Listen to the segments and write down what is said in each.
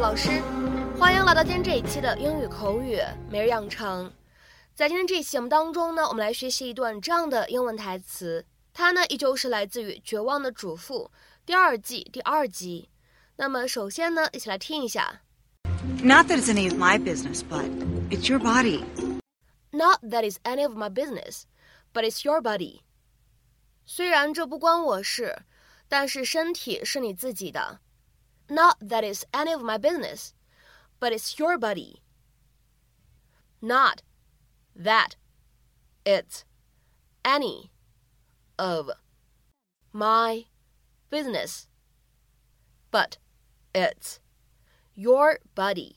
老师，欢迎来到今天这一期的英语口语每日养成。在今天这一期节目当中呢，我们来学习一段这样的英文台词，它呢依旧是来自于《绝望的主妇》第二季第二集。那么首先呢，一起来听一下。Not that it's any of my business, but it's your body. Not that it's any of my business, but it's your body. 虽然这不关我事，但是身体是你自己的。Not that it's any of my business, but it's your body. Not that it's any of my business, but it's your body.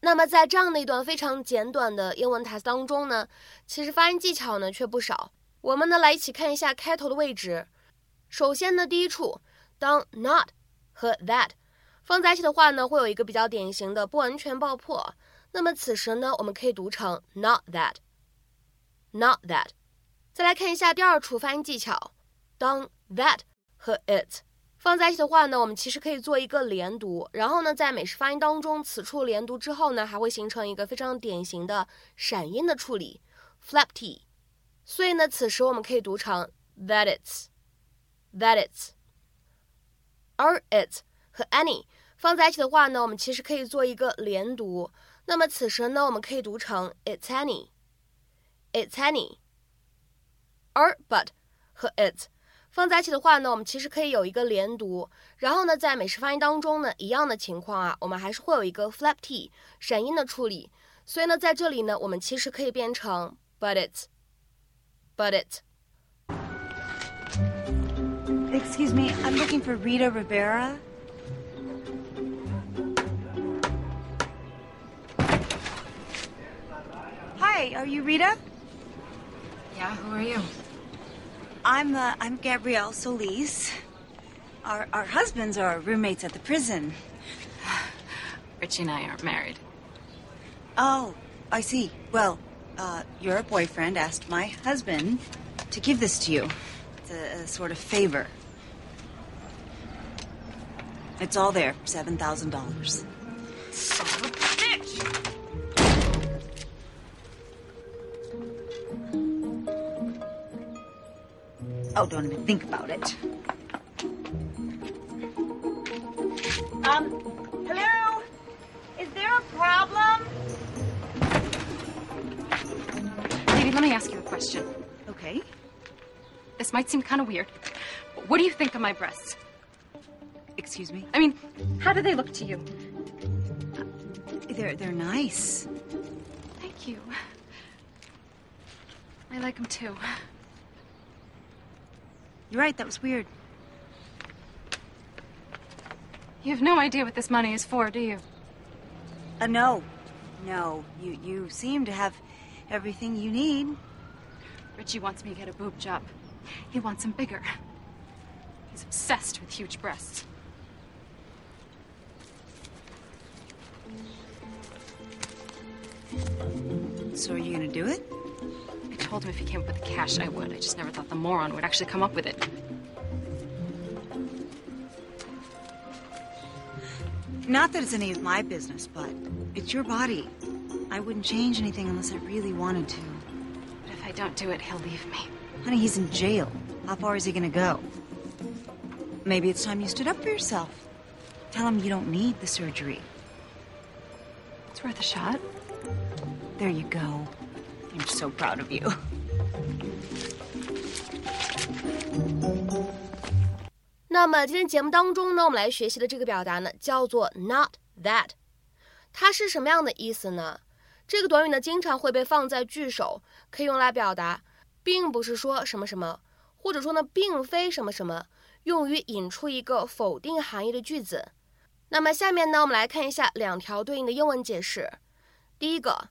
那么在这样的一段非常简短的英文台词当中呢，其实发音技巧呢却不少。我们呢来一起看一下开头的位置。首先呢，第一处，当 not 和 that 放在一起的话呢，会有一个比较典型的不完全爆破。那么此时呢，我们可以读成 not that，not that。再来看一下第二处发音技巧，当 that 和 it 放在一起的话呢，我们其实可以做一个连读，然后呢，在美式发音当中，此处连读之后呢，还会形成一个非常典型的闪音的处理，flap t。所以呢，此时我们可以读成 that it's，that it's。而 it 和 any 放在一起的话呢，我们其实可以做一个连读，那么此时呢，我们可以读成 it's any，it's any。而 but 和 it。放在一起的话呢，我们其实可以有一个连读，然后呢，在美式发音当中呢，一样的情况啊，我们还是会有一个 flap t 闪音的处理，所以呢，在这里呢，我们其实可以变成 but it，but it。Excuse me, I'm looking for Rita Rivera. Hi, are you Rita? Yeah, who are you? I'm uh, I'm Gabrielle Solis. Our our husbands are roommates at the prison. Richie and I aren't married. Oh, I see. Well, uh, your boyfriend asked my husband to give this to you. It's a, a sort of favor. It's all there, seven thousand dollars. Son Oh, don't even think about it. Um, hello? Is there a problem? Lady, let me ask you a question. Okay. This might seem kind of weird, but what do you think of my breasts? Excuse me. I mean, how do they look to you? They're they're nice. Thank you. I like them too. You're right. That was weird. You have no idea what this money is for, do you? Uh, no, no. You you seem to have everything you need. Richie wants me to get a boob job. He wants them bigger. He's obsessed with huge breasts. So are you gonna do it? I told him if he came up with the cash, I would. I just never thought the moron would actually come up with it. Not that it's any of my business, but it's your body. I wouldn't change anything unless I really wanted to. But if I don't do it, he'll leave me. Honey, he's in jail. How far is he gonna go? Maybe it's time you stood up for yourself. Tell him you don't need the surgery. It's worth a shot. There you go. I'm so proud of you. 那么今天节目当中呢，我们来学习的这个表达呢，叫做 not that。它是什么样的意思呢？这个短语呢，经常会被放在句首，可以用来表达，并不是说什么什么，或者说呢，并非什么什么，用于引出一个否定含义的句子。那么下面呢，我们来看一下两条对应的英文解释。第一个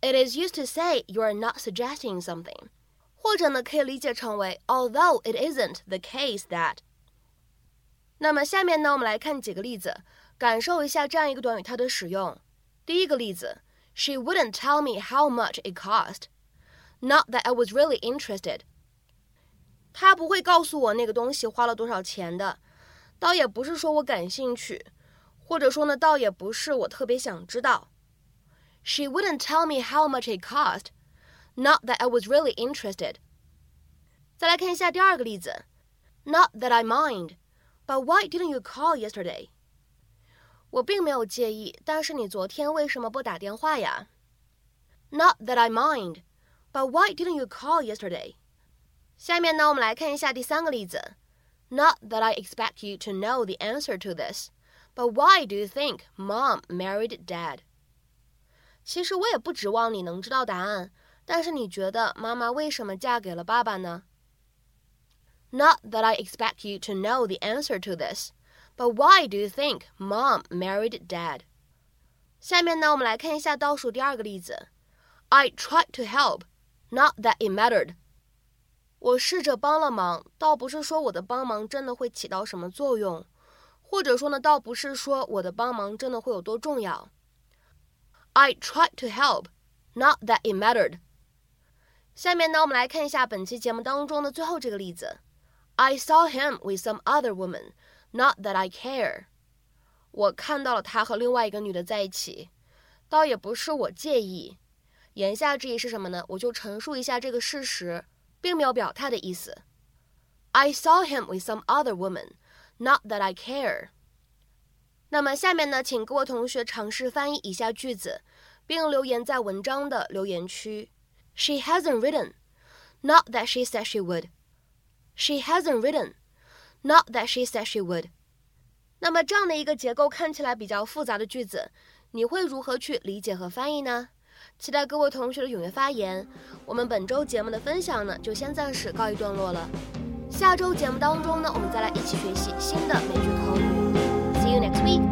，It is used to say you are not suggesting something，或者呢，可以理解成为 Although it isn't the case that。那么下面呢，我们来看几个例子，感受一下这样一个短语它的使用。第一个例子，She wouldn't tell me how much it cost. Not that I was really interested. 她不会告诉我那个东西花了多少钱的，倒也不是说我感兴趣， 或者说呢，倒也不是我特别想知道。 She wouldn't tell me how much it cost. Not that I was really interested. 再来看一下第二个例子，Not that I mind, but why didn't you call yesterday? 我并没有介意，但是你昨天为什么不打电话呀？Not that I mind, but why didn't you call yesterday? 下面呢，我们来看一下第三个例子。Not that I expect you to know the answer to this, but why do you think Mom married Dad? 其实我也不指望你能知道答案，但是你觉得妈妈为什么嫁给了爸爸呢？not that I expect you to know the answer to this, but why do you think mom married dad? 下面呢，我们来看一下倒数第二个例子。I tried to help, not that it mattered. 我试着帮了忙，倒不是说我的帮忙真的会起到什么作用，或者说呢，倒不是说我的帮忙真的会有多重要。I tried to help, not that it mattered. 下面呢，我们来看一下本期节目当中的最后这个例子。I saw him with some other woman. Not that I care. 我看到了他和另外一个女的在一起，倒也不是我介意。言下之意是什么呢？我就陈述一下这个事实，并没有表态的意思。I saw him with some other woman. Not that I care. 那么下面呢，请各位同学尝试翻译以下句子，并留言在文章的留言区。She hasn't written. Not that she said she would. She hasn't written, not that she said she would. 那么这样的一个结构看起来比较复杂的句子，你会如何去理解和翻译呢？期待各位同学的踊跃发言。我们本周节目的分享呢，就先暂时告一段落了。下周节目当中呢，我们再来一起学习新的美剧。next week.